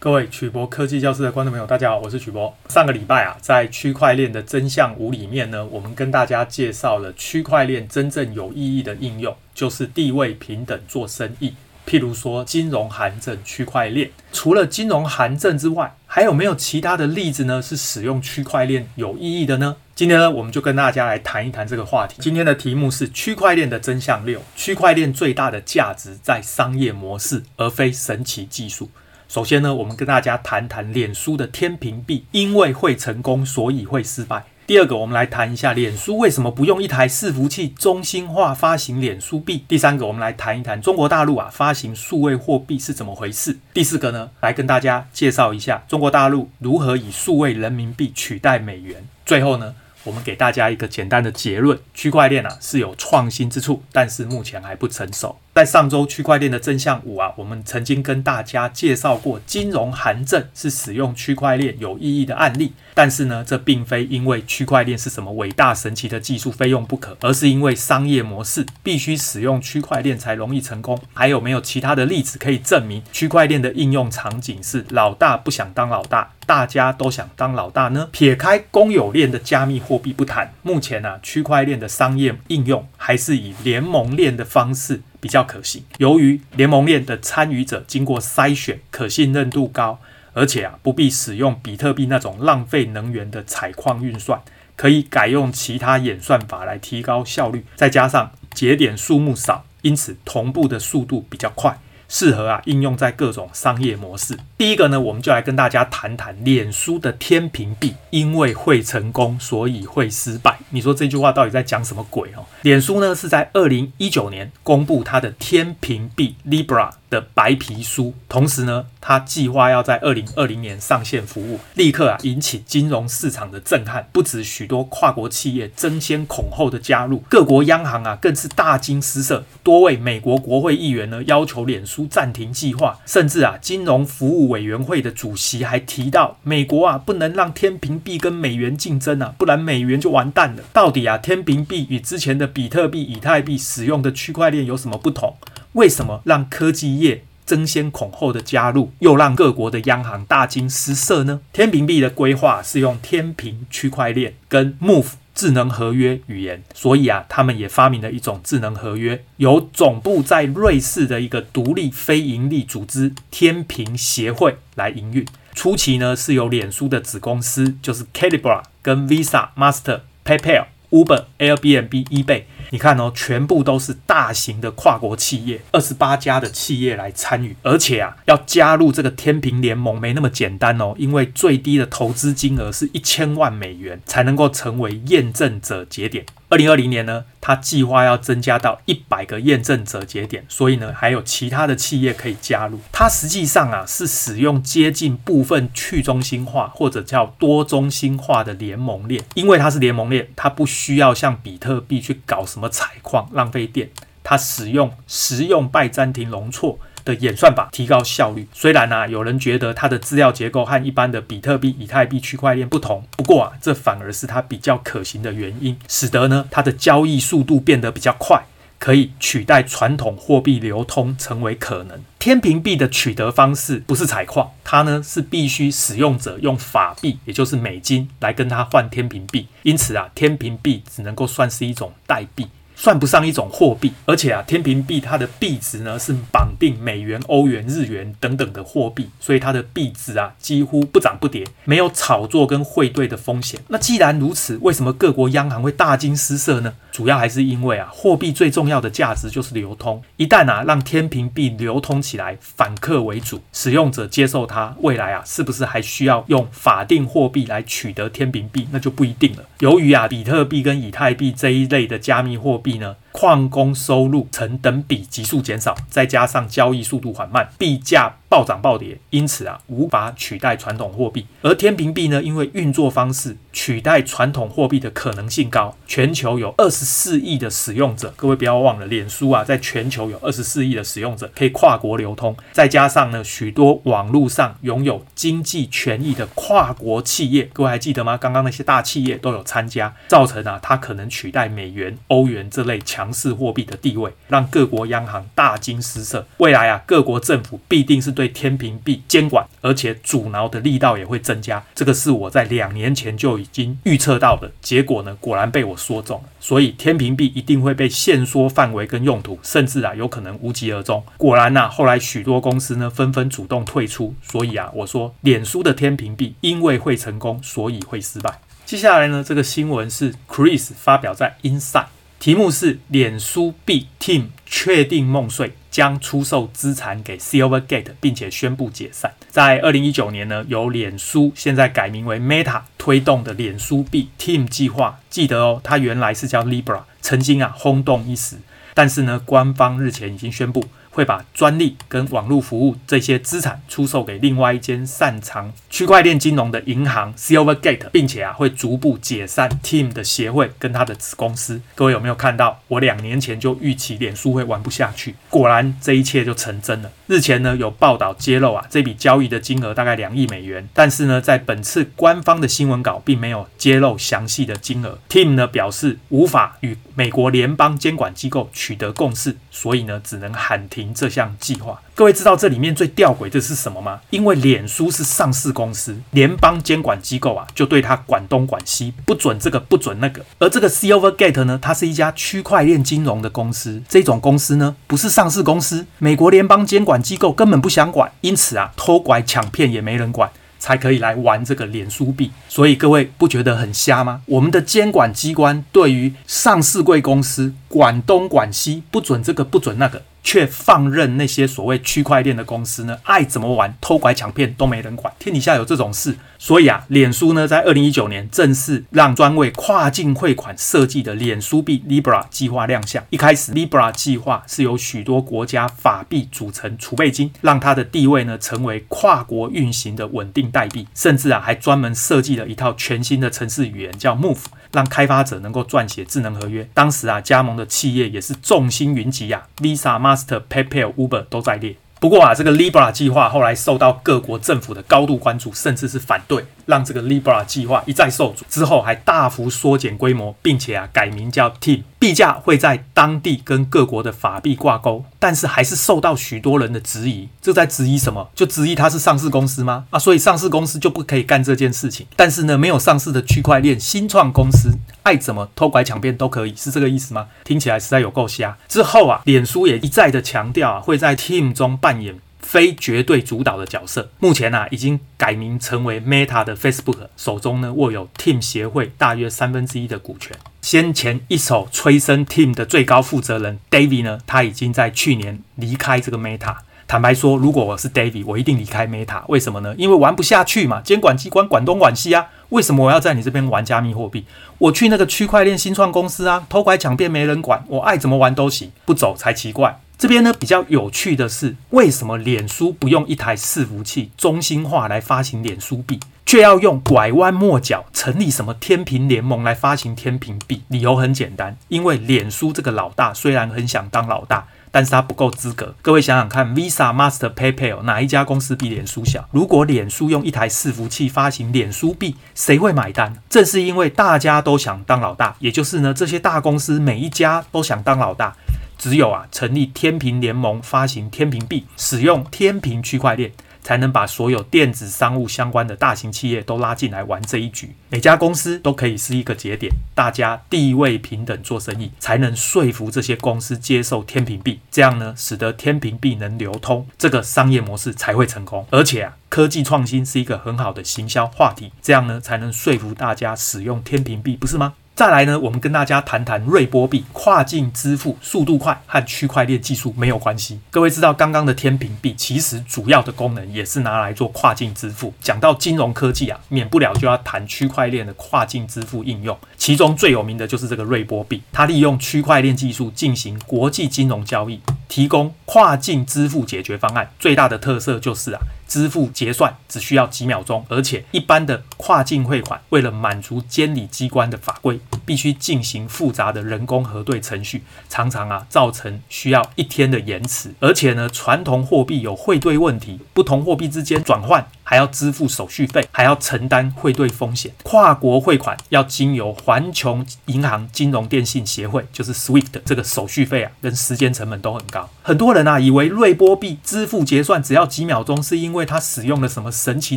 各位曲博科技教室的观众朋友，大家好，我是曲博。上个礼拜啊，在区块链的真相五里面呢，我们跟大家介绍了区块链真正有意义的应用，就是地位平等做生意。譬如说金融函证区块链，除了金融函证之外，还有没有其他的例子呢？是使用区块链有意义的呢？今天呢，我们就跟大家来谈一谈这个话题。今天的题目是区块链的真相六：区块链最大的价值在商业模式，而非神奇技术。首先呢，我们跟大家谈谈脸书的天平币，因为会成功，所以会失败。第二个，我们来谈一下脸书为什么不用一台伺服器中心化发行脸书币。第三个，我们来谈一谈中国大陆啊发行数位货币是怎么回事。第四个呢，来跟大家介绍一下中国大陆如何以数位人民币取代美元。最后呢，我们给大家一个简单的结论：区块链啊是有创新之处，但是目前还不成熟。在上周区块链的真相五啊，我们曾经跟大家介绍过金融函证是使用区块链有意义的案例，但是呢，这并非因为区块链是什么伟大神奇的技术非用不可，而是因为商业模式必须使用区块链才容易成功。还有没有其他的例子可以证明区块链的应用场景是老大不想当老大，大家都想当老大呢？撇开公有链的加密货币不谈，目前呢、区块链的商业应用还是以联盟链的方式。比较可行。由于联盟链的参与者经过筛选，可信任度高，而且啊不必使用比特币那种浪费能源的采矿运算，可以改用其他演算法来提高效率。再加上节点数目少，因此同步的速度比较快。适合啊应用在各种商业模式。第一个呢，我们就来跟大家谈谈脸书的天平币，因为会成功，所以会失败。你说这句话到底在讲什么鬼哦？脸书呢是在二零一九年公布它的天平币 Libra 的白皮书，同时呢，他计划要在二零二零年上线服务，立刻啊引起金融市场的震撼，不止许多跨国企业争先恐后的加入，各国央行啊更是大惊失色，多位美国国会议员呢要求脸书暂停计划，甚至啊金融服务委员会的主席还提到，美国啊不能让天平币跟美元竞争啊，不然美元就完蛋了。到底啊天平币与之前的比特币、以太币使用的区块链有什么不同？为什么让科技业争先恐后的加入，又让各国的央行大惊失色呢？天平币的规划是用天平区块链跟 Move 智能合约语言，所以啊，他们也发明了一种智能合约，由总部在瑞士的一个独立非营利组织天平协会来营运。初期呢，是由脸书的子公司，就是 Calibra 跟 Visa、Master、PayPal、Uber、Airbnb、eBay。你看哦，全部都是大型的跨国企业，二十八家的企业来参与，而且啊，要加入这个天平联盟没那么简单哦，因为最低的投资金额是一千万美元才能够成为验证者节点。二零二零年呢，他计划要增加到一百个验证者节点，所以呢，还有其他的企业可以加入。它实际上啊，是使用接近部分去中心化或者叫多中心化的联盟链，因为它是联盟链，它不需要像比特币去搞什么采矿浪费电，它使用实用拜占庭容错的演算法提高效率。虽然啊，有人觉得它的资料结构和一般的比特币、以太币区块链不同，不过啊，这反而是它比较可行的原因，使得呢它的交易速度变得比较快，可以取代传统货币流通成为可能。天平币的取得方式不是采矿，它呢是必须使用者用法币，也就是美金来跟它换天平币，因此啊，天平币只能够算是一种代币。算不上一种货币，而且啊，天平币它的币值呢是绑定美元、欧元、日元等等的货币，所以它的币值啊几乎不涨不跌，没有炒作跟汇兑的风险。那既然如此，为什么各国央行会大惊失色呢？主要还是因为啊，货币最重要的价值就是流通，一旦啊让天平币流通起来，反客为主，使用者接受它，未来啊是不是还需要用法定货币来取得天平币，那就不一定了。由于啊，比特币跟以太币这一类的加密货币。呢，矿工收入呈等比急速减少，再加上交易速度缓慢，币价暴涨暴跌，因此啊，无法取代传统货币。而天平币呢，因为运作方式取代传统货币的可能性高，全球有二十四亿的使用者。各位不要忘了，脸书啊，在全球有二十四亿的使用者，可以跨国流通。再加上呢，许多网络上拥有经济权益的跨国企业，各位还记得吗？刚刚那些大企业都有参加，造成啊，它可能取代美元、欧元这类强强势货币的地位，让各国央行大惊失色。未来啊，各国政府必定是对天平币监管，而且阻挠的力道也会增加。这个是我在两年前就已经预测到的，结果呢，果然被我说中了。所以天平币一定会被限缩范围跟用途，甚至啊，有可能无疾而终。果然呐、啊，后来许多公司呢纷纷主动退出。所以啊，我说脸书的天平币因为会成功，所以会失败。接下来呢，这个新闻是 Chris 发表在 Inside，题目是脸书 B Team 确定梦碎，将出售资产给 Silvergate，并且宣布解散。在二零一九年呢，由脸书现在改名为 Meta 推动的脸书 B Team 计划，记得哦，它原来是叫 Libra，曾经啊轰动一时，但是呢，官方日前已经宣布。会把专利跟网络服务这些资产出售给另外一间擅长区块链金融的银行 Silvergate，并且啊会逐步解散 Team 的协会跟他的子公司。各位有没有看到？我两年前就预期脸书会玩不下去，果然这一切就成真了。日前呢有报道揭露啊这笔交易的金额大概两亿美元，但是呢在本次官方的新闻稿并没有揭露详细的金额。Team 呢表示无法与美国联邦监管机构取得共识，所以呢只能喊停。这项计划，各位知道这里面最吊诡的是什么吗？因为脸书是上市公司，联邦监管机构啊就对它管东管西，不准这个，不准那个。而这个 Silvergate 呢，它是一家区块链金融的公司，这种公司呢不是上市公司，美国联邦监管机构根本不想管，因此啊偷拐抢骗也没人管。才可以来玩这个脸书币，所以各位不觉得很瞎吗？我们的监管机关对于上市贵公司管东管西，不准这个不准那个，却放任那些所谓区块链的公司呢，爱怎么玩，偷拐抢骗都没人管。天底下有这种事，所以啊，脸书呢在二零一九年正式让专为跨境汇款设计的脸书币 Libra 计划亮相。一开始 Libra 计划是由许多国家法币组成储备金，让它的地位呢成为跨国运行的稳定代币，甚至啊还专门设计了一套全新的程式语言叫 Move，让开发者能够撰写智能合约。当时啊加盟的企业也是众星云集啊，Visa、Master、PayPal、Uber 都在列。不过啊，这个 Libra 计划后来受到各国政府的高度关注，甚至是反对，让这个 Libra 计划一再受阻。之后还大幅缩减规模，并且啊改名叫 Team，币价会在当地跟各国的法币挂钩，但是还是受到许多人的质疑。这在质疑什么？就质疑它是上市公司吗？啊，所以上市公司就不可以干这件事情。但是呢，没有上市的区块链新创公司。爱怎么偷拐抢骗都可以，是这个意思吗？听起来实在有够瞎。之后啊，脸书也一再的强调啊，会在 Team 中扮演非绝对主导的角色。目前啊，已经改名成为 Meta 的 Facebook，手中呢握有 Team 协会大约三分之一的股权。先前一手催生 Team 的最高负责人 David 呢，他已经在去年离开这个 Meta。坦白说，如果我是 David，我一定离开 Meta。为什么呢？因为玩不下去嘛，监管机关管东管西啊。为什么我要在你这边玩加密货币？我去那个区块链新创公司啊，偷拐抢骗没人管，我爱怎么玩都行，不走才奇怪。这边呢比较有趣的是，为什么脸书不用一台伺服器中心化来发行脸书币，却要用拐弯抹角成立什么天平联盟来发行天平币？理由很简单，因为脸书这个老大虽然很想当老大。但是他不够资格。各位想想看，Visa、Master、PayPal 哪一家公司比脸书小？如果脸书用一台伺服器发行脸书币，谁会买单？正是因为大家都想当老大，也就是呢，这些大公司每一家都想当老大，只有啊，成立天平联盟发行天平币，使用天平区块链。才能把所有电子商务相关的大型企业都拉进来玩这一局。每家公司都可以是一个节点，大家地位平等做生意，才能说服这些公司接受天平币。这样呢，使得天平币能流通，这个商业模式才会成功。而且啊，科技创新是一个很好的行销话题，这样呢，才能说服大家使用天平币，不是吗？再来呢，我们跟大家谈谈瑞波币，跨境支付速度快，和区块链技术没有关系。各位知道，刚刚的天平币其实主要的功能也是拿来做跨境支付。讲到金融科技啊，免不了就要谈区块链的跨境支付应用。其中最有名的就是这个瑞波币，它利用区块链技术进行国际金融交易，提供跨境支付解决方案。最大的特色就是啊。支付结算只需要几秒钟，而且一般的跨境汇款为了满足监理机关的法规，必须进行复杂的人工核对程序，常常啊造成需要一天的延迟。而且呢，传统货币有汇兑问题，不同货币之间转换还要支付手续费，还要承担汇兑风险。跨国汇款要经由环球银行金融电信协会，就是 SWIFT，这个手续费啊跟时间成本都很高。很多人啊以为瑞波币支付结算只要几秒钟，是因为它使用了什么神奇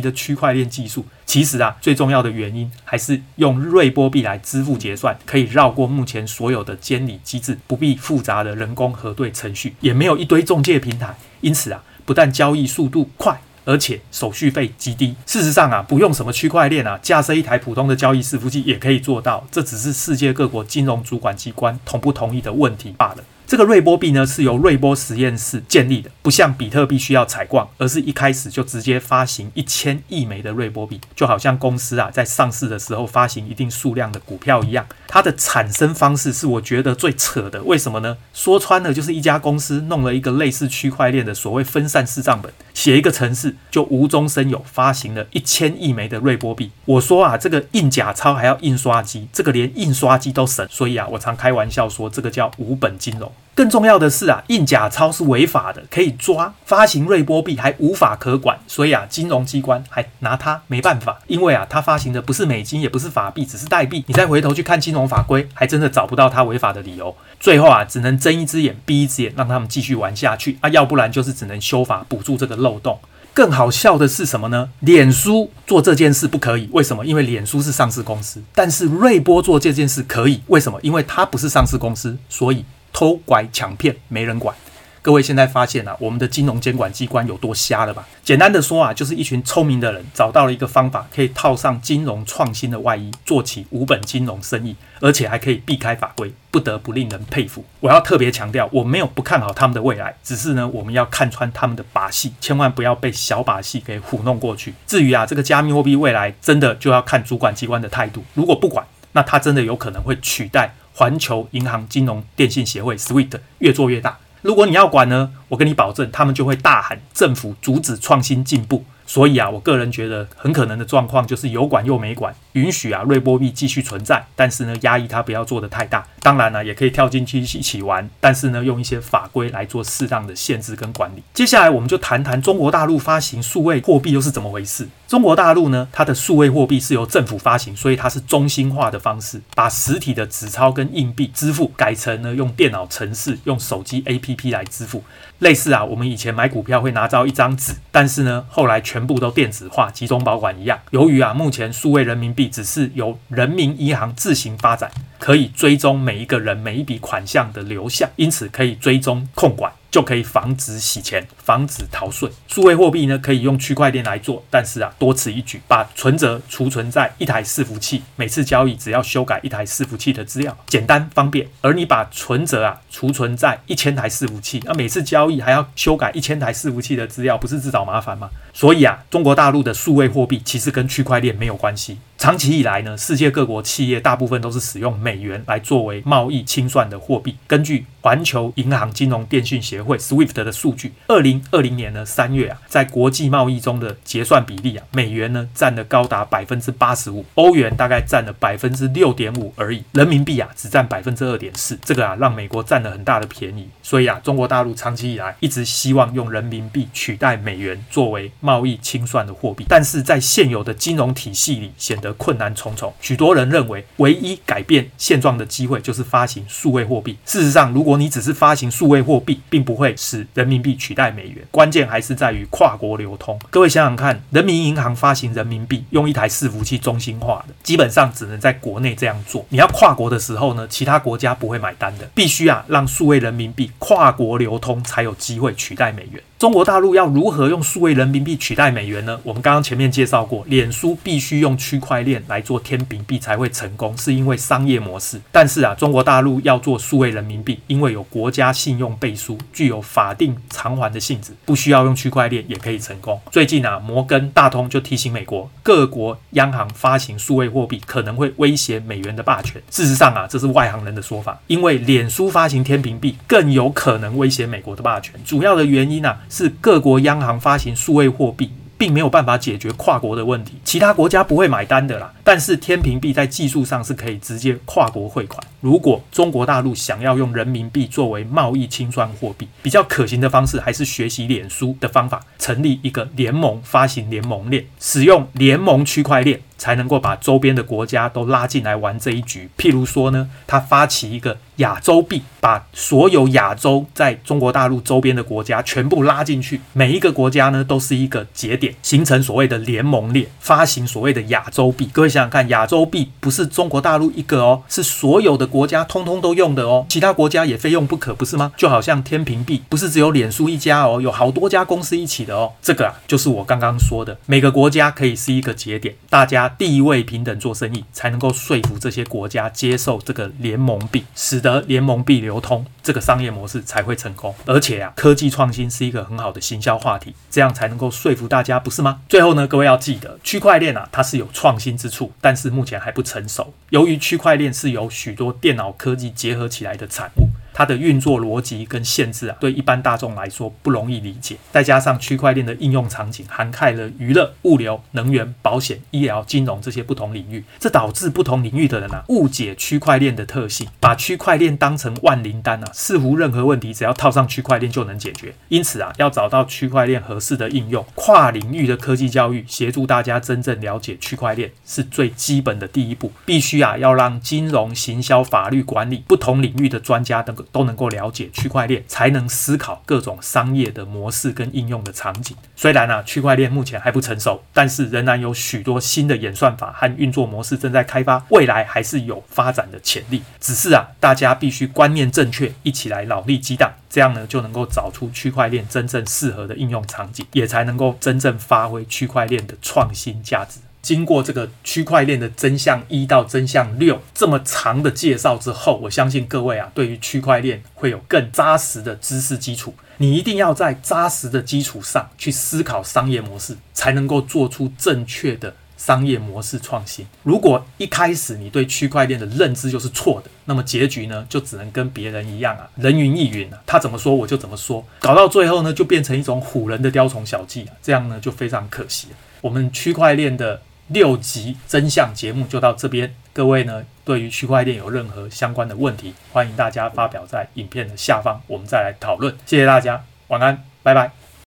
的区块链技术。其实啊，最重要的原因还是用瑞波币来支付结算，可以绕过目前所有的监理机制，不必复杂的人工核对程序，也没有一堆中介平台。因此啊，不但交易速度快，而且手续费极低。事实上啊，不用什么区块链啊，架设一台普通的交易伺服器也可以做到。这只是世界各国金融主管机关同不同意的问题罢了。这个瑞波币呢，是由瑞波实验室建立的，不像比特币需要采矿，而是一开始就直接发行一千亿枚的瑞波币，就好像公司啊在上市的时候发行一定数量的股票一样。它的产生方式是我觉得最扯的，为什么呢？说穿了就是一家公司弄了一个类似区块链的所谓分散式账本，写一个程式就无中生有发行了一千亿枚的瑞波币。我说啊，这个印假钞还要印刷机，这个连印刷机都省，所以啊，我常开玩笑说这个叫无本金融。更重要的是啊，印假钞是违法的，可以抓；发行瑞波币还无法可管，所以啊，金融机关还拿它没办法。因为啊，它发行的不是美金，也不是法币，只是代币。你再回头去看金融法规，还真的找不到它违法的理由。最后啊，只能睁一只眼闭一只眼，让他们继续玩下去啊，要不然就是只能修法补助这个漏洞。更好笑的是什么呢？脸书做这件事不可以，为什么？因为脸书是上市公司，但是瑞波做这件事可以，为什么？因为它不是上市公司，所以。偷拐抢骗没人管，各位现在发现啊，我们的金融监管机关有多瞎了吧？简单的说啊，就是一群聪明的人找到了一个方法，可以套上金融创新的外衣，做起无本金融生意，而且还可以避开法规，不得不令人佩服。我要特别强调，我没有不看好他们的未来，只是呢，我们要看穿他们的把戏，千万不要被小把戏给糊弄过去。至于啊，这个加密货币未来真的就要看主管机关的态度，如果不管，那它真的有可能会取代。环球银行金融电信协会 （SWIFT） 越做越大，如果你要管呢，我跟你保证，他们就会大喊政府阻止创新进步。所以啊，我个人觉得很可能的状况就是有管又没管，允许啊瑞波币继续存在，但是呢压抑它不要做得太大。当然呢、也可以跳进去一起玩，但是呢用一些法规来做适当的限制跟管理。接下来我们就谈谈中国大陆发行数位货币又是怎么回事。中国大陆呢，它的数位货币是由政府发行，所以它是中心化的方式，把实体的纸钞跟硬币支付改成呢用电脑程式、用手机 APP 来支付。类似啊，我们以前买股票会拿到一张纸，但是呢后来全部都电子化、集中保管一样。由于啊，目前数位人民币只是由人民银行自行发展，可以追踪每一个人每一笔款项的流向，因此可以追踪控管。就可以防止洗钱、防止逃税。数位货币呢，可以用区块链来做，但是啊，多此一举，把存折储存在一台伺服器，每次交易只要修改一台伺服器的资料，简单方便。而你把存折啊储存在一千台伺服器，那每次交易还要修改一千台伺服器的资料，不是自找麻烦吗？所以啊，中国大陆的数位货币其实跟区块链没有关系。长期以来呢，世界各国企业大部分都是使用美元来作为贸易清算的货币。根据环球银行金融电讯协会 SWIFT 的数据，二零二零年呢三月啊，在国际贸易中的结算比例啊，美元呢占了高达百分之八十五，欧元大概占了百分之六点五而已，人民币啊只占百分之二点四。这个啊让美国占了很大的便宜。所以啊，中国大陆长期以来一直希望用人民币取代美元作为贸易清算的货币，但是在现有的金融体系里显得困难重重。许多人认为，唯一改变现状的机会就是发行数位货币。事实上，如果你只是发行数位货币，并不会使人民币取代美元。关键还是在于跨国流通。各位想想看，人民银行发行人民币，用一台伺服器中心化的，基本上只能在国内这样做。你要跨国的时候呢，其他国家不会买单的。必须啊，让数位人民币跨国流通，才有机会取代美元。中国大陆要如何用数位人民币取代美元呢？我们刚刚前面介绍过，脸书必须用区块链来做天平币才会成功，是因为商业模式。但是啊，中国大陆要做数位人民币，因为有国家信用背书，具有法定偿还的性质，不需要用区块链也可以成功。最近啊，摩根大通就提醒美国各国央行发行数位货币可能会威胁美元的霸权。事实上啊，这是外行人的说法，因为脸书发行天平币更有可能威胁美国的霸权。主要的原因啊。是各国央行发行数位货币，并没有办法解决跨国的问题，其他国家不会买单的啦。但是天平币在技术上是可以直接跨国汇款。如果中国大陆想要用人民币作为贸易清算货币，比较可行的方式还是学习脸书的方法，成立一个联盟，发行联盟链，使用联盟区块链。才能够把周边的国家都拉进来玩这一局。譬如说呢，他发起一个亚洲币，把所有亚洲在中国大陆周边的国家全部拉进去，每一个国家呢都是一个节点，形成所谓的联盟链，发行所谓的亚洲币。各位想想看，亚洲币不是中国大陆一个哦，是所有的国家通通都用的哦，其他国家也非用不可，不是吗？就好像天平币不是只有脸书一家哦，有好多家公司一起的哦。这个啊，就是我刚刚说的，每个国家可以是一个节点，大家。地位平等做生意，才能够说服这些国家接受这个联盟币，使得联盟币流通，这个商业模式才会成功。而且啊，科技创新是一个很好的行销话题，这样才能够说服大家，不是吗？最后呢，各位要记得，区块链啊，它是有创新之处，但是目前还不成熟。由于区块链是由许多电脑科技结合起来的产。它的运作逻辑跟限制啊，对一般大众来说不容易理解。再加上区块链的应用场景涵盖了娱乐、物流、能源、保险、医疗、金融这些不同领域，这导致不同领域的人啊误解区块链的特性，把区块链当成万灵丹啊，似乎任何问题只要套上区块链就能解决。因此啊，要找到区块链合适的应用，跨领域的科技教育，协助大家真正了解区块链是最基本的第一步。必须啊，要让金融、行销、法律、管理不同领域的专家等。都能够了解区块链，才能思考各种商业的模式跟应用的场景。虽然啊，区块链目前还不成熟，但是仍然有许多新的演算法和运作模式正在开发，未来还是有发展的潜力。只是啊，大家必须观念正确，一起来脑力激荡，这样呢就能够找出区块链真正适合的应用场景，也才能够真正发挥区块链的创新价值。经过这个区块链的真相一到真相六这么长的介绍之后，我相信各位啊，对于区块链会有更扎实的知识基础。你一定要在扎实的基础上去思考商业模式，才能够做出正确的商业模式创新。如果一开始你对区块链的认知就是错的，那么结局呢，就只能跟别人一样啊，人云亦云啊，他怎么说我就怎么说，搞到最后呢，就变成一种唬人的雕虫小技啊，这样呢就非常可惜。我们区块链的。六集真相节目就到这边，各位呢，对于区块链有任何相关的问题，欢迎大家发表在影片的下方，我们再来讨论。谢谢大家，晚安，拜拜。